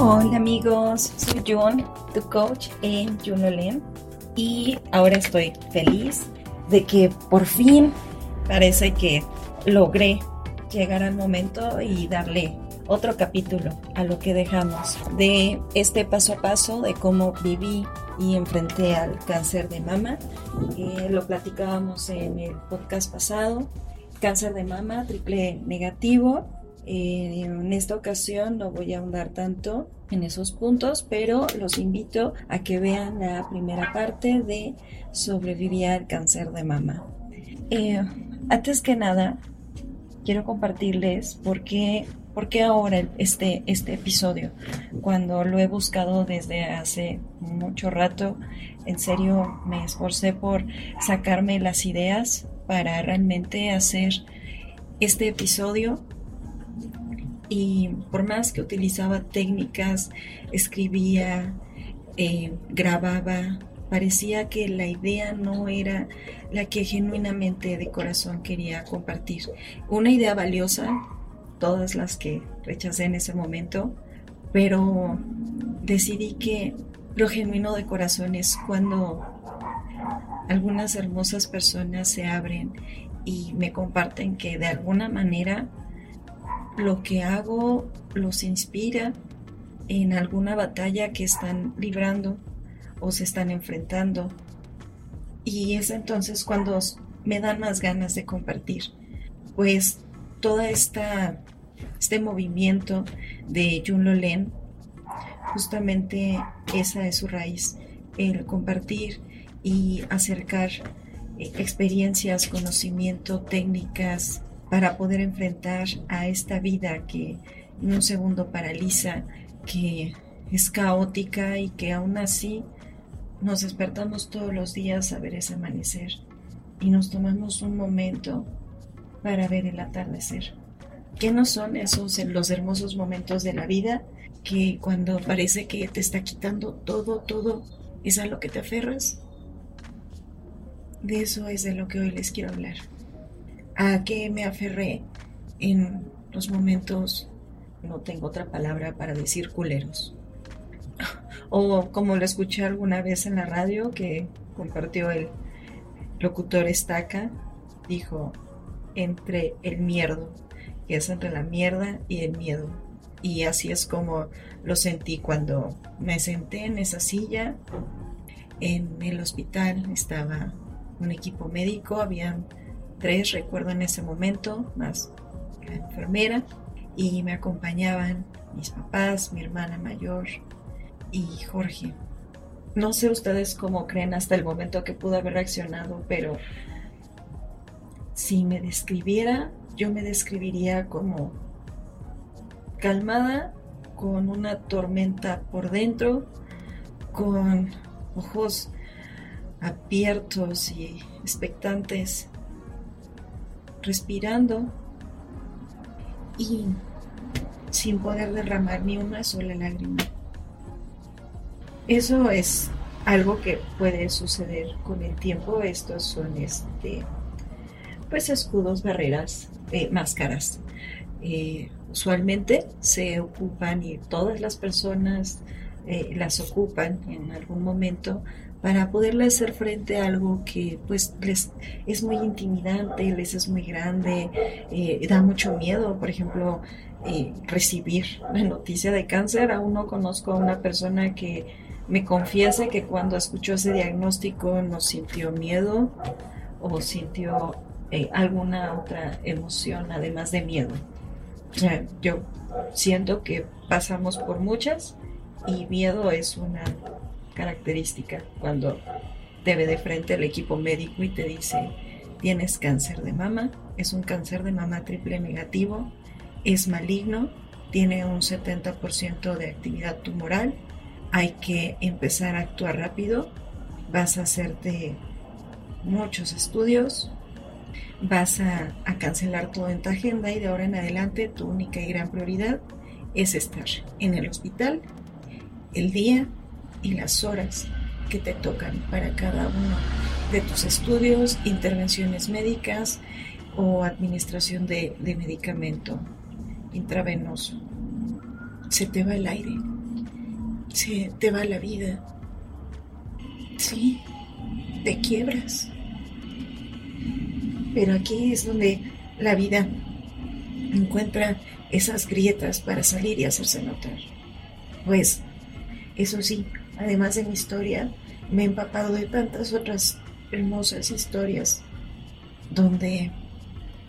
Hola amigos, soy Jun, tu coach en Junolen y ahora estoy feliz de que por fin parece que logré llegar al momento y darle otro capítulo a lo que dejamos de este paso a paso de cómo viví y enfrenté al cáncer de mama. Eh, lo platicábamos en el podcast pasado. Cáncer de mama, triple negativo, eh, en esta ocasión no voy a ahondar tanto en esos puntos, pero los invito a que vean la primera parte de sobrevivir al cáncer de mama. Eh, antes que nada, quiero compartirles por qué, por qué ahora este, este episodio, cuando lo he buscado desde hace mucho rato, en serio me esforcé por sacarme las ideas para realmente hacer este episodio y por más que utilizaba técnicas, escribía, eh, grababa, parecía que la idea no era la que genuinamente de corazón quería compartir. Una idea valiosa, todas las que rechacé en ese momento, pero decidí que lo genuino de corazón es cuando algunas hermosas personas se abren y me comparten que de alguna manera lo que hago los inspira en alguna batalla que están librando o se están enfrentando. Y es entonces cuando me dan más ganas de compartir. Pues toda esta este movimiento de Jun Lolen, justamente esa es su raíz, el compartir y acercar eh, experiencias, conocimiento, técnicas, para poder enfrentar a esta vida que en un segundo paraliza, que es caótica y que aún así nos despertamos todos los días a ver ese amanecer y nos tomamos un momento para ver el atardecer. ¿Qué no son esos los hermosos momentos de la vida que cuando parece que te está quitando todo, todo, es a lo que te aferras? De eso es de lo que hoy les quiero hablar a qué me aferré en los momentos, no tengo otra palabra para decir culeros. O como lo escuché alguna vez en la radio que compartió el locutor Estaca, dijo, entre el miedo, que es entre la mierda y el miedo. Y así es como lo sentí cuando me senté en esa silla. En el hospital estaba un equipo médico, habían tres, recuerdo en ese momento, más la enfermera, y me acompañaban mis papás, mi hermana mayor y Jorge. No sé ustedes cómo creen hasta el momento que pude haber reaccionado, pero si me describiera, yo me describiría como calmada, con una tormenta por dentro, con ojos abiertos y expectantes respirando y sin poder derramar ni una sola lágrima. Eso es algo que puede suceder con el tiempo. Estos son este, pues escudos, barreras, eh, máscaras. Eh, usualmente se ocupan y todas las personas eh, las ocupan en algún momento para poderle hacer frente a algo que pues les es muy intimidante, les es muy grande, eh, da mucho miedo, por ejemplo, eh, recibir la noticia de cáncer. Aún no conozco a una persona que me confiese que cuando escuchó ese diagnóstico no sintió miedo o sintió eh, alguna otra emoción además de miedo. yo siento que pasamos por muchas y miedo es una característica cuando te ve de frente el equipo médico y te dice, tienes cáncer de mama, es un cáncer de mama triple negativo, es maligno, tiene un 70% de actividad tumoral, hay que empezar a actuar rápido, vas a hacerte muchos estudios, vas a, a, cancelar todo en tu agenda y de ahora en adelante tu única y gran prioridad es estar en el hospital el día y las horas que te tocan para cada uno de tus estudios, intervenciones médicas o administración de, medicamento intravenoso. Se te va el aire, se te va la vida. Sí, te quiebras. Pero aquí es donde la vida encuentra esas grietas para salir y hacerse notar. Pues, eso sí, además de mi historia, me he empapado de tantas otras hermosas historias donde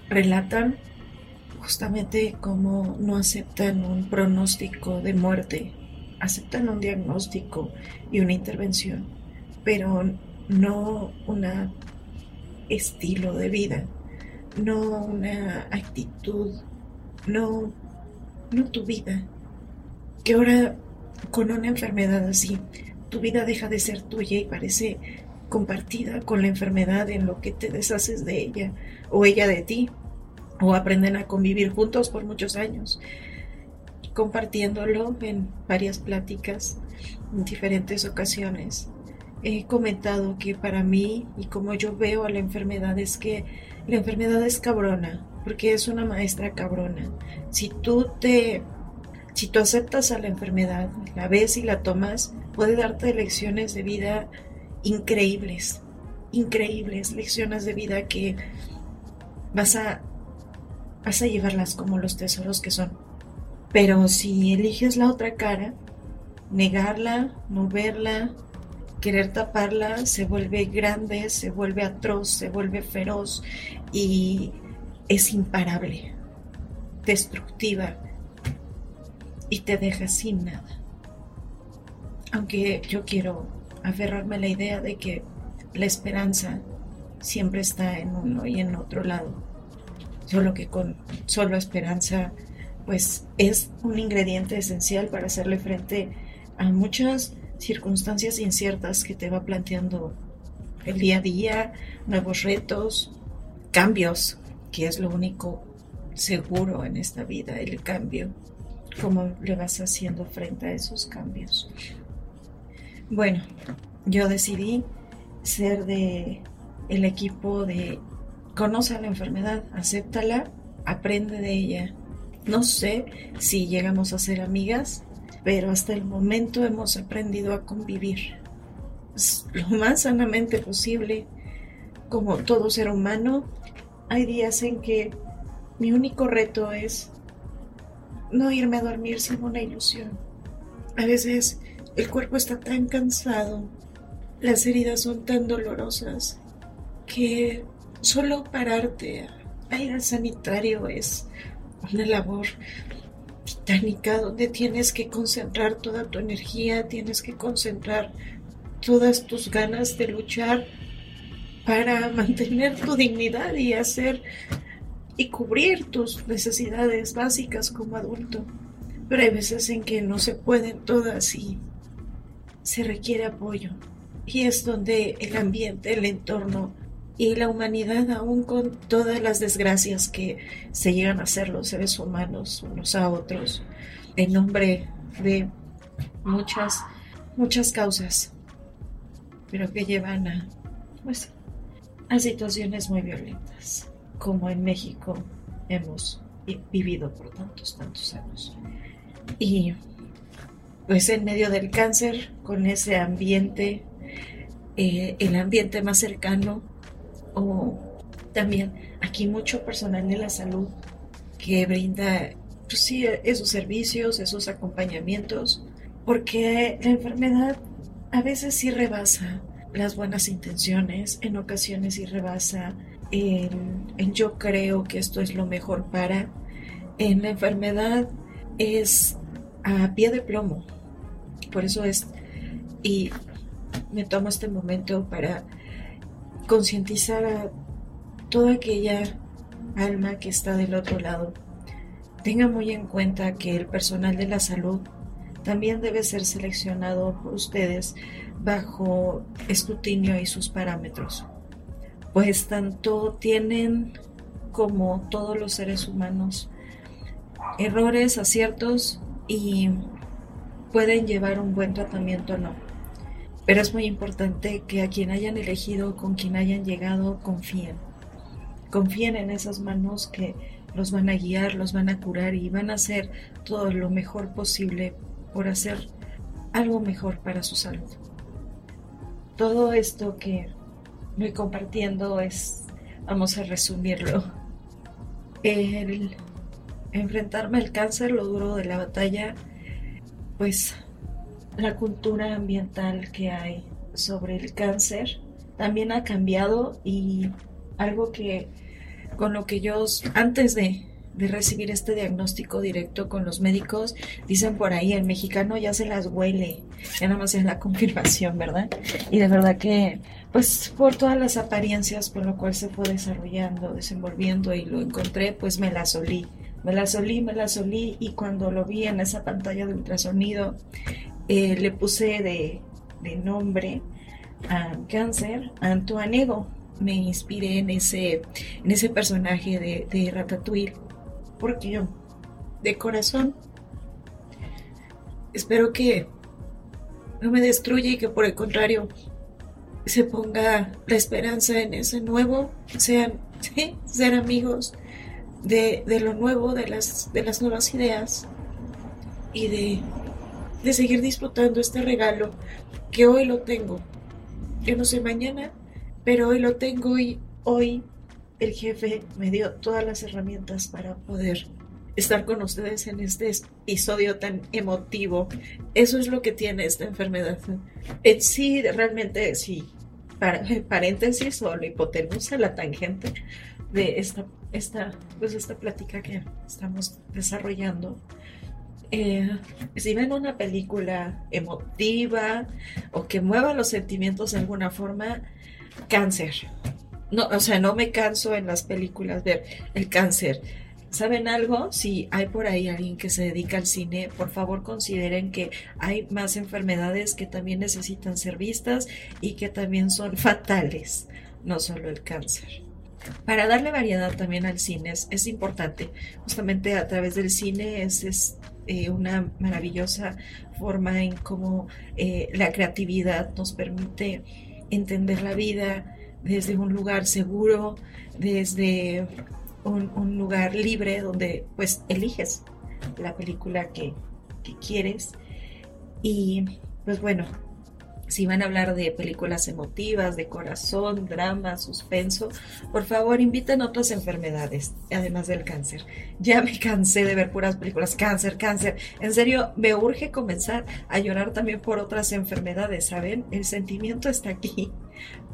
relatan justamente cómo no aceptan un pronóstico de muerte, aceptan un diagnóstico y una intervención, pero no un estilo de vida, no una actitud, no, no tu vida. Que ahora con una enfermedad así, tu vida deja de ser tuya y parece compartida con la enfermedad en lo que te deshaces de ella o ella de ti o aprenden a convivir juntos por muchos años, compartiéndolo en varias pláticas en diferentes ocasiones. He comentado que para mí y como yo veo a la enfermedad es que la enfermedad es cabrona, porque es una maestra cabrona. Si tú te si tú aceptas a la enfermedad, la ves y la tomas, puede darte lecciones de vida increíbles, increíbles lecciones de vida que vas a vas a llevarlas como los tesoros que son. Pero si eliges la otra cara, negarla, no verla, querer taparla, se vuelve grande, se vuelve atroz, se vuelve feroz y es imparable, destructiva y te deja sin nada. Aunque yo quiero aferrarme a la idea de que la esperanza siempre está en uno y en otro lado solo que con solo esperanza pues es un ingrediente esencial para hacerle frente a muchas circunstancias inciertas que te va planteando el día a día, nuevos retos, cambios, que es lo único seguro en esta vida, el cambio. ¿Cómo le vas haciendo frente a esos cambios? Bueno, yo decidí ser de el equipo de conoce la enfermedad, acéptala, aprende de ella. No sé si llegamos a ser amigas, pero hasta el momento hemos aprendido a convivir lo más sanamente posible. Como todo ser humano, hay días en que mi único reto es no irme a dormir sin una ilusión. A veces el cuerpo está tan cansado, las heridas son tan dolorosas que solo pararte a ir al sanitario es una labor titánica donde tienes que concentrar toda tu energía, tienes que concentrar todas tus ganas de luchar para mantener tu dignidad y hacer y cubrir tus necesidades básicas como adulto. Pero hay veces en que no se pueden todas y se requiere apoyo. Y es donde el ambiente, el entorno, y la humanidad aún con todas las desgracias que se llegan a hacer los seres humanos unos a otros en nombre de muchas muchas causas pero que llevan a pues a situaciones muy violentas como en México hemos vivido por tantos tantos años. Y pues en medio del cáncer con ese ambiente eh, el ambiente más cercano o también aquí mucho personal de la salud que brinda pues sí, esos servicios, esos acompañamientos, porque la enfermedad a veces sí rebasa las buenas intenciones, en ocasiones sí rebasa yo creo que esto es lo mejor para. En la enfermedad es a pie de plomo, por eso es, y me tomo este momento para concientizar a toda aquella alma que está del otro lado. Tenga muy en cuenta que el personal de la salud también debe ser seleccionado por ustedes bajo escrutinio y sus parámetros, pues tanto tienen como todos los seres humanos errores, aciertos y pueden llevar un buen tratamiento o no. Pero es muy importante que a quien hayan elegido, con quien hayan llegado, confíen. Confíen en esas manos que los van a guiar, los van a curar y van a hacer todo lo mejor posible por hacer algo mejor para su salud. Todo esto que voy compartiendo es, vamos a resumirlo, el enfrentarme al cáncer, lo duro de la batalla, pues la cultura ambiental que hay sobre el cáncer también ha cambiado y algo que con lo que yo antes de, recibir este diagnóstico directo con los médicos, dicen por ahí, el mexicano ya se las huele, ya nada más es la confirmación, ¿verdad? Y de verdad que, pues por todas las apariencias por lo cual se fue desarrollando, desenvolviendo y lo encontré, pues me la solí. Me la solí, me la solí y cuando lo vi en esa pantalla de ultrasonido, eh, le puse de, de nombre a cáncer, Antoine Me inspiré en ese, en ese personaje de, de Ratatouille, porque yo, de corazón, espero que no me destruya y que por el contrario se ponga la esperanza en ese nuevo, sean, ser amigos de, de, lo nuevo, de las, de las nuevas ideas y de, de seguir disfrutando este regalo que hoy lo tengo. Yo no sé mañana, pero hoy lo tengo y hoy el jefe me dio todas las herramientas para poder estar con ustedes en este episodio tan emotivo. Eso es lo que tiene esta enfermedad. En sí, realmente, sí, para, paréntesis o la hipotenusa, la tangente de esta, esta, pues esta plática que estamos desarrollando eh, si ven una película emotiva o que mueva los sentimientos de alguna forma, cáncer. No, o sea, no me canso en las películas ver el cáncer. ¿Saben algo? Si hay por ahí alguien que se dedica al cine, por favor consideren que hay más enfermedades que también necesitan ser vistas y que también son fatales, no solo el cáncer. Para darle variedad también al cine es, importante, justamente a través del cine es, es eh, una maravillosa forma en cómo eh, la creatividad nos permite entender la vida desde un lugar seguro, desde un, lugar libre donde pues eliges la película que, que quieres. Y pues bueno, si van a hablar de películas emotivas, de corazón, drama, suspenso, por favor inviten otras enfermedades, además del cáncer. Ya me cansé de ver puras películas, cáncer, cáncer. En serio, me urge comenzar a llorar también por otras enfermedades, ¿saben? El sentimiento está aquí,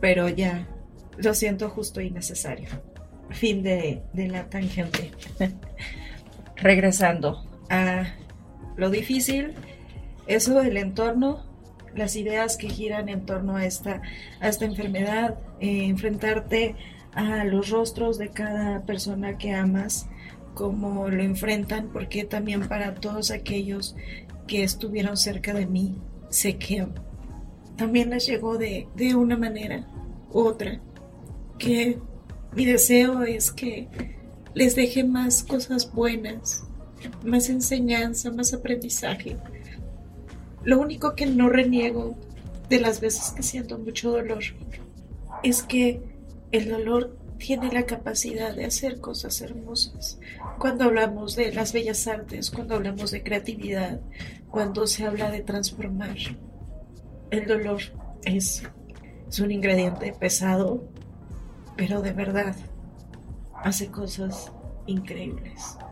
pero ya lo siento justo y necesario. Fin de, de la tangente. Regresando a lo difícil, eso del entorno las ideas que giran en torno a esta, a esta enfermedad, eh, enfrentarte a los rostros de cada persona que amas, cómo lo enfrentan, porque también para todos aquellos que estuvieron cerca de mí, sé que también les llegó de, de una manera u otra, que mi deseo es que les deje más cosas buenas, más enseñanza, más aprendizaje lo único que no reniego de las veces que siento mucho dolor es que el dolor tiene la capacidad de hacer cosas hermosas. Cuando hablamos de las bellas artes, cuando hablamos de creatividad, cuando se habla de transformar, el dolor es, es un ingrediente pesado, pero de verdad hace cosas increíbles.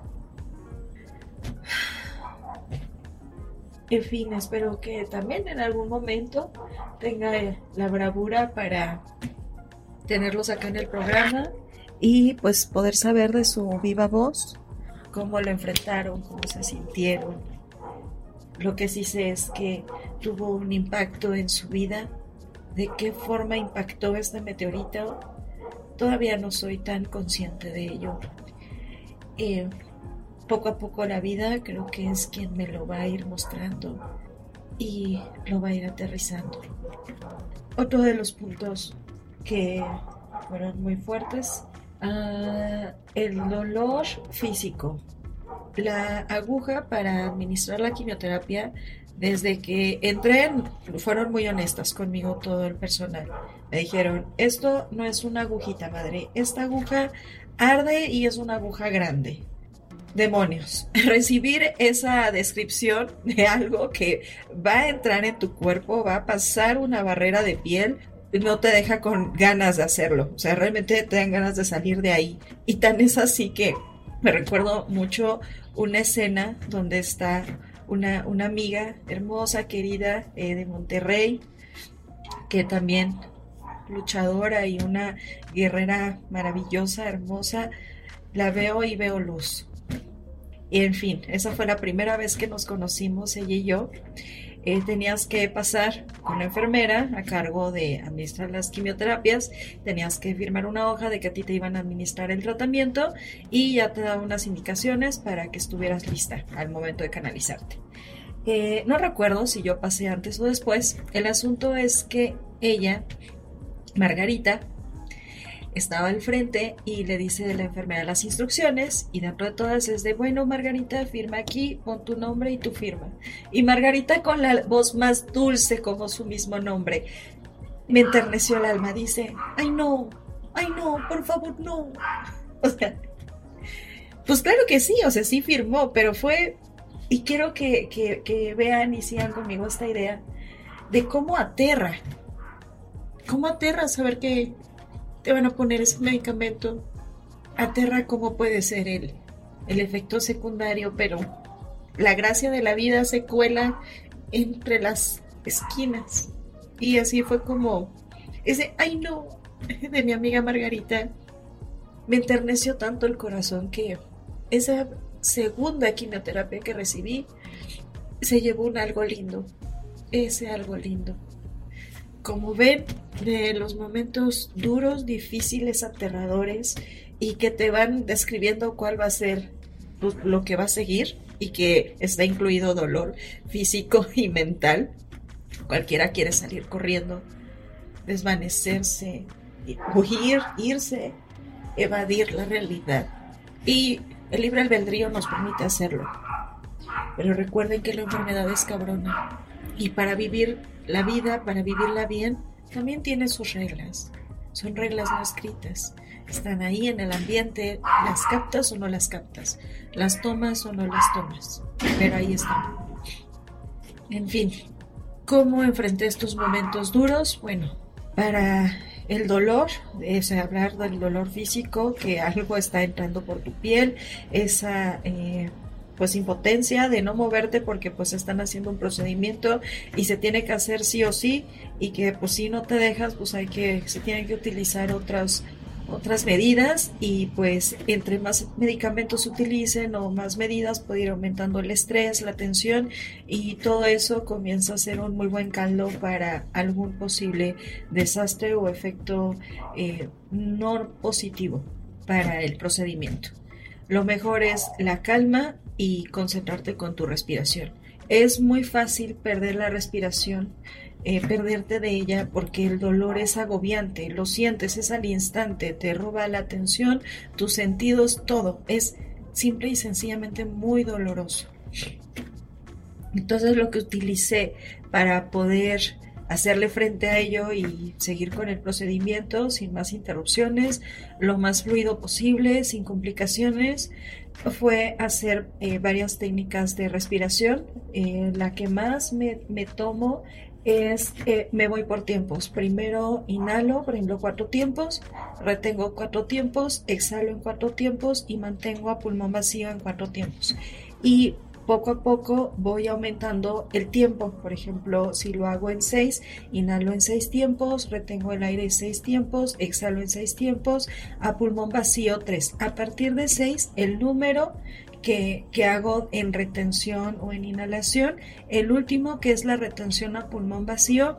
En fin, espero que también en algún momento tenga la bravura para tenerlos acá en el programa y pues poder saber de su viva voz cómo lo enfrentaron, cómo se sintieron. Lo que sí sé es que tuvo un impacto en su vida. ¿De qué forma impactó este meteorito? Todavía no soy tan consciente de ello. Eh, poco a poco la vida creo que es quien me lo va a ir mostrando y lo va a ir aterrizando. Otro de los puntos que fueron muy fuertes, uh, el dolor físico. La aguja para administrar la quimioterapia, desde que entré, fueron muy honestas conmigo todo el personal. Me dijeron, esto no es una agujita, madre, esta aguja arde y es una aguja grande demonios, recibir esa descripción de algo que va a entrar en tu cuerpo, va a pasar una barrera de piel, no te deja con ganas de hacerlo. O sea, realmente te dan ganas de salir de ahí. Y tan es así que me recuerdo mucho una escena donde está una, amiga hermosa, querida eh, de Monterrey, que también luchadora y una guerrera maravillosa, hermosa, la veo y veo luz. Y en fin, esa fue la primera vez que nos conocimos, ella y yo. Eh, tenías que pasar con la enfermera a cargo de administrar las quimioterapias, tenías que firmar una hoja de que a ti te iban a administrar el tratamiento y ya te daban unas indicaciones para que estuvieras lista al momento de canalizarte. Eh, no recuerdo si yo pasé antes o después, el asunto es que ella, Margarita, estaba al frente y le dice de la enfermera las instrucciones y dentro de todas es de, bueno, Margarita, firma aquí, pon tu nombre y tu firma. Y Margarita con la voz más dulce como su mismo nombre, me enterneció el alma, dice, ay no, ay no, por favor no. O sea, pues claro que sí, o sea, sí firmó, pero fue, y quiero que, que, que vean y sigan conmigo esta idea de cómo aterra, cómo aterra saber que te van a poner ese medicamento, aterra cómo puede ser el, el efecto secundario, pero la gracia de la vida se cuela entre las esquinas. Y así fue como ese, ay no, de mi amiga Margarita, me enterneció tanto el corazón que esa segunda quimioterapia que recibí se llevó un algo lindo, ese algo lindo. Como ven, de los momentos duros, difíciles, aterradores y que te van describiendo cuál va a ser pues, lo que va a seguir y que está incluido dolor físico y mental. Cualquiera quiere salir corriendo, desvanecerse, huir, irse, evadir la realidad. Y el libre albedrío nos permite hacerlo. Pero recuerden que la enfermedad es cabrona. Y para vivir la vida, para vivirla bien, también tiene sus reglas. Son reglas no escritas. Están ahí en el ambiente, las captas o no las captas, las tomas o no las tomas, pero ahí están. En fin, ¿cómo enfrenté estos momentos duros? Bueno, para el dolor, es hablar del dolor físico, que algo está entrando por tu piel, esa eh, pues impotencia de no moverte porque pues están haciendo un procedimiento y se tiene que hacer sí o sí y que pues si no te dejas pues hay que se tienen que utilizar otras otras medidas y pues entre más medicamentos utilicen o más medidas puede ir aumentando el estrés, la tensión y todo eso comienza a ser un muy buen caldo para algún posible desastre o efecto eh, no positivo para el procedimiento. Lo mejor es la calma y concentrarte con tu respiración. Es muy fácil perder la respiración, eh, perderte de ella porque el dolor es agobiante, lo sientes, es al instante, te roba la atención, tus sentidos, todo. Es simple y sencillamente muy doloroso. Entonces lo que utilicé para poder hacerle frente a ello y seguir con el procedimiento sin más interrupciones, lo más fluido posible, sin complicaciones, fue hacer eh, varias técnicas de respiración. Eh, la que más me, tomo es, eh, me voy por tiempos. Primero inhalo, por ejemplo, cuatro tiempos, retengo cuatro tiempos, exhalo en cuatro tiempos y mantengo a pulmón vacío en cuatro tiempos. Y poco a poco voy aumentando el tiempo. Por ejemplo, si lo hago en seis, inhalo en seis tiempos, retengo el aire en seis tiempos, exhalo en seis tiempos, a pulmón vacío tres. A partir de seis, el número que, que, hago en retención o en inhalación. El último, que es la retención a pulmón vacío,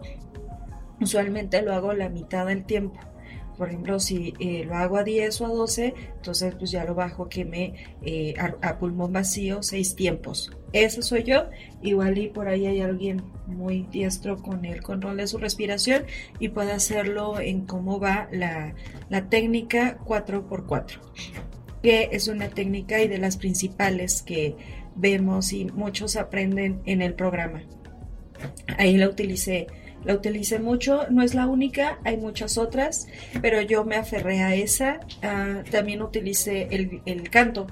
usualmente lo hago la mitad del tiempo. Por ejemplo, si eh, lo hago a 10 o a 12, entonces pues ya lo bajo que me eh, a, pulmón vacío seis tiempos. Eso soy yo. Igual y por ahí hay alguien muy diestro con el control de su respiración y puede hacerlo en cómo va la, la técnica 4x4, que es una técnica y de las principales que vemos y muchos aprenden en el programa. Ahí la utilicé la utilicé mucho, no es la única, hay muchas otras, pero yo me aferré a esa. Ah, también utilicé el, canto.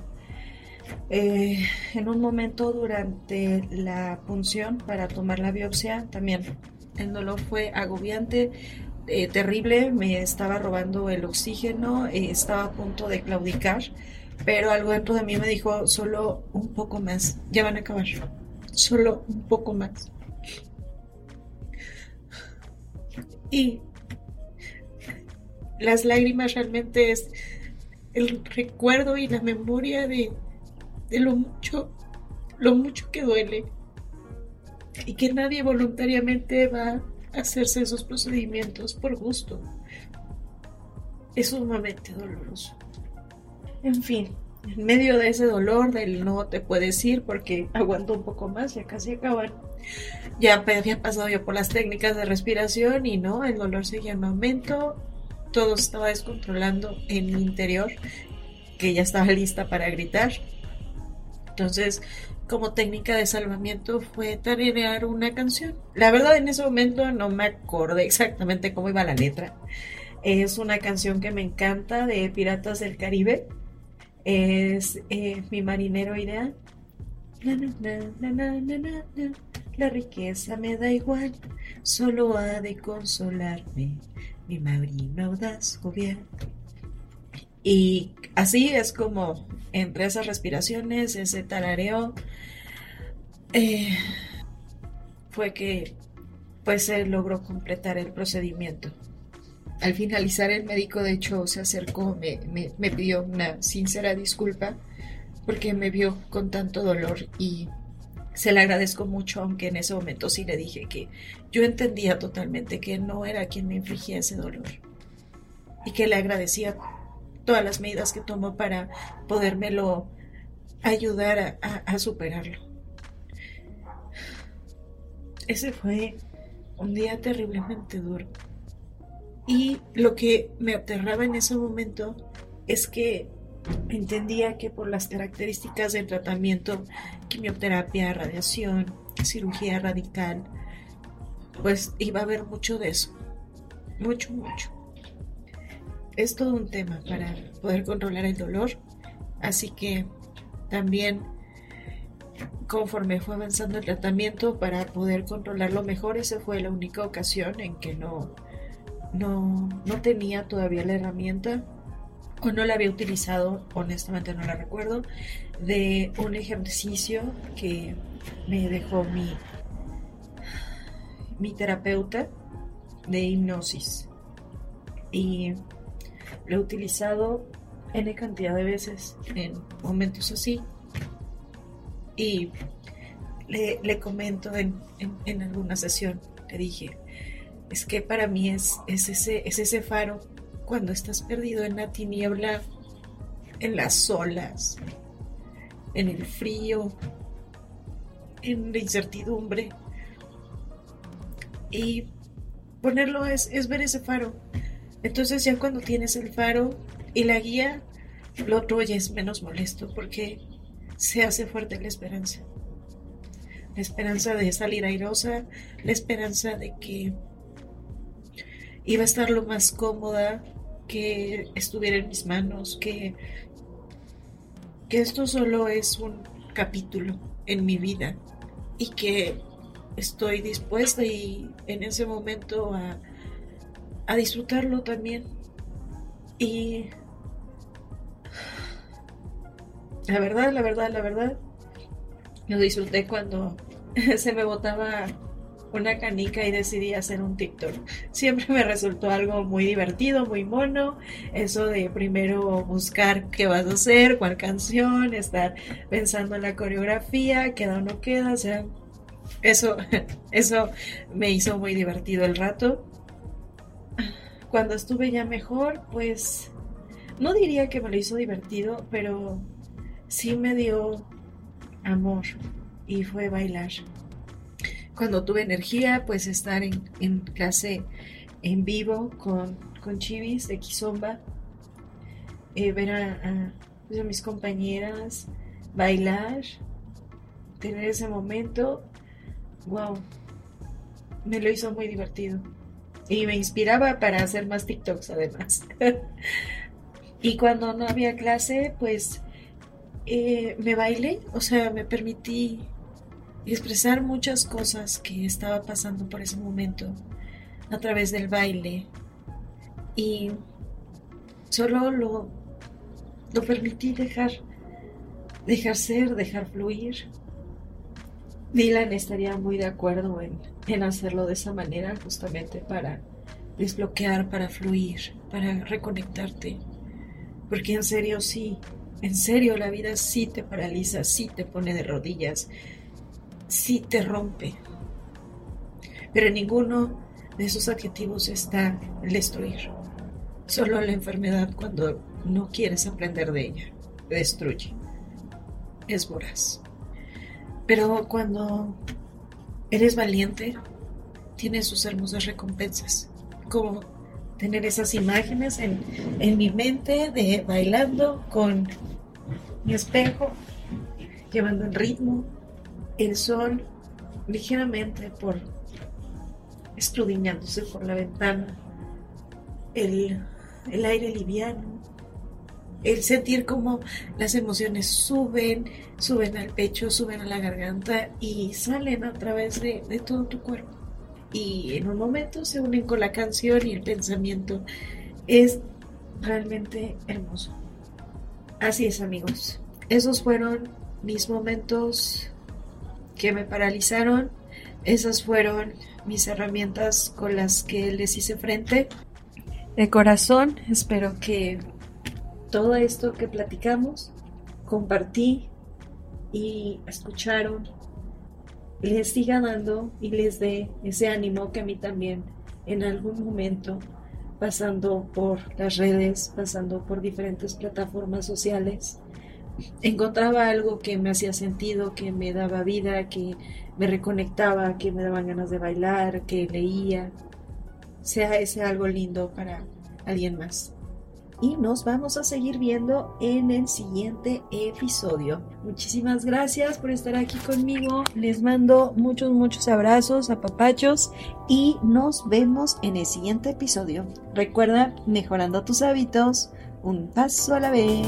Eh, en un momento durante la punción para tomar la biopsia, también el dolor fue agobiante, eh, terrible, me estaba robando el oxígeno, eh, estaba a punto de claudicar, pero algo dentro de mí me dijo, solo un poco más, ya van a acabar, solo un poco más. Y las lágrimas realmente es el recuerdo y la memoria de, lo mucho, lo mucho que duele y que nadie voluntariamente va a hacerse esos procedimientos por gusto. Es sumamente doloroso. En fin, en medio de ese dolor del no te puedes ir porque aguanto un poco más, ya casi acaban. Ya había pasado yo por las técnicas de respiración y no, el dolor seguía en aumento, todo estaba descontrolando en mi interior, que ya estaba lista para gritar. Entonces, como técnica de salvamiento fue tararear una canción. La verdad, en ese momento no me acordé exactamente cómo iba la letra. Es una canción que me encanta de Piratas del Caribe. Es eh, mi marinero ideal. La riqueza me da igual, solo ha de consolarme mi marino audaz jovial. Y así es como entre esas respiraciones, ese tarareo, eh, fue que pues se logró completar el procedimiento. Al finalizar el médico de hecho se acercó, me, me pidió una sincera disculpa porque me vio con tanto dolor y se le agradezco mucho, aunque en ese momento sí le dije que yo entendía totalmente que no era quien me infligía ese dolor y que le agradecía todas las medidas que tomó para podérmelo ayudar a, superarlo. Ese fue un día terriblemente duro. Y lo que me aterraba en ese momento es que entendía que por las características del tratamiento, quimioterapia, radiación, cirugía radical, pues iba a haber mucho de eso. Mucho, mucho es todo un tema para poder controlar el dolor. Así que también conforme fue avanzando el tratamiento para poder controlarlo mejor, esa fue la única ocasión en que no, no, no tenía todavía la herramienta o no la había utilizado, honestamente no la recuerdo, de un ejercicio que me dejó mi, mi terapeuta de hipnosis. Y lo he utilizado N cantidad de veces en momentos así. Y le, comento en, alguna sesión, le dije, es que para mí es, es, ese, es ese faro cuando estás perdido en la tiniebla, en las olas, en el frío, en la incertidumbre. Y ponerlo es, es ver ese faro entonces ya cuando tienes el faro y la guía, lo otro ya es menos molesto porque se hace fuerte la esperanza. La esperanza de salir airosa, la esperanza de que iba a estar lo más cómoda, que estuviera en mis manos, que, que esto solo es un capítulo en mi vida y que estoy dispuesta y en ese momento a a disfrutarlo también. Y la verdad, la verdad, la verdad, lo disfruté cuando se me botaba una canica y decidí hacer un TikTok. Siempre me resultó algo muy divertido, muy mono. Eso de primero buscar qué vas a hacer, cuál canción, estar pensando en la coreografía, queda o no queda. O sea, eso, eso me hizo muy divertido el rato cuando estuve ya mejor, pues no diría que me lo hizo divertido, pero sí me dio amor y fue bailar. Cuando tuve energía, pues estar en, clase en vivo con, con Chivis de Kizomba, eh, ver a, pues, a mis compañeras bailar, tener ese momento, wow, me lo hizo muy divertido y me inspiraba para hacer más TikToks además. y cuando no había clase, pues eh, me bailé, o sea, me permití expresar muchas cosas que estaba pasando por ese momento a través del baile y solo lo, lo permití dejar, dejar ser, dejar fluir. Dylan estaría muy de acuerdo en, en hacerlo de esa manera justamente para desbloquear, para fluir, para reconectarte. Porque en serio sí, en serio la vida sí te paraliza, sí te pone de rodillas, sí te rompe. Pero ninguno de esos adjetivos está el destruir. Solo la enfermedad cuando no quieres aprender de ella, destruye. Es voraz. Pero cuando eres valiente, tienes sus hermosas recompensas. Como tener esas imágenes en, en mi mente de bailando con mi espejo, llevando el ritmo, el sol ligeramente por escrudiñándose por la ventana, el, el aire liviano, el sentir como las emociones suben, suben al pecho, suben a la garganta y salen a través de, de, todo tu cuerpo. Y en un momento se unen con la canción y el pensamiento. Es realmente hermoso. Así es amigos. Esos fueron mis momentos que me paralizaron. Esas fueron mis herramientas con las que les hice frente. De corazón, espero que todo esto que platicamos, compartí y escucharon, les siga dando y les dé ese ánimo que a mí también en algún momento, pasando por las redes, pasando por diferentes plataformas sociales, encontraba algo que me hacía sentido, que me daba vida, que me reconectaba, que me daban ganas de bailar, que leía, sea ese algo lindo para alguien más. Y nos vamos a seguir viendo en el siguiente episodio. Muchísimas gracias por estar aquí conmigo. Les mando muchos, muchos abrazos, a papachos y nos vemos en el siguiente episodio. Recuerda, mejorando tus hábitos, un paso a la vez.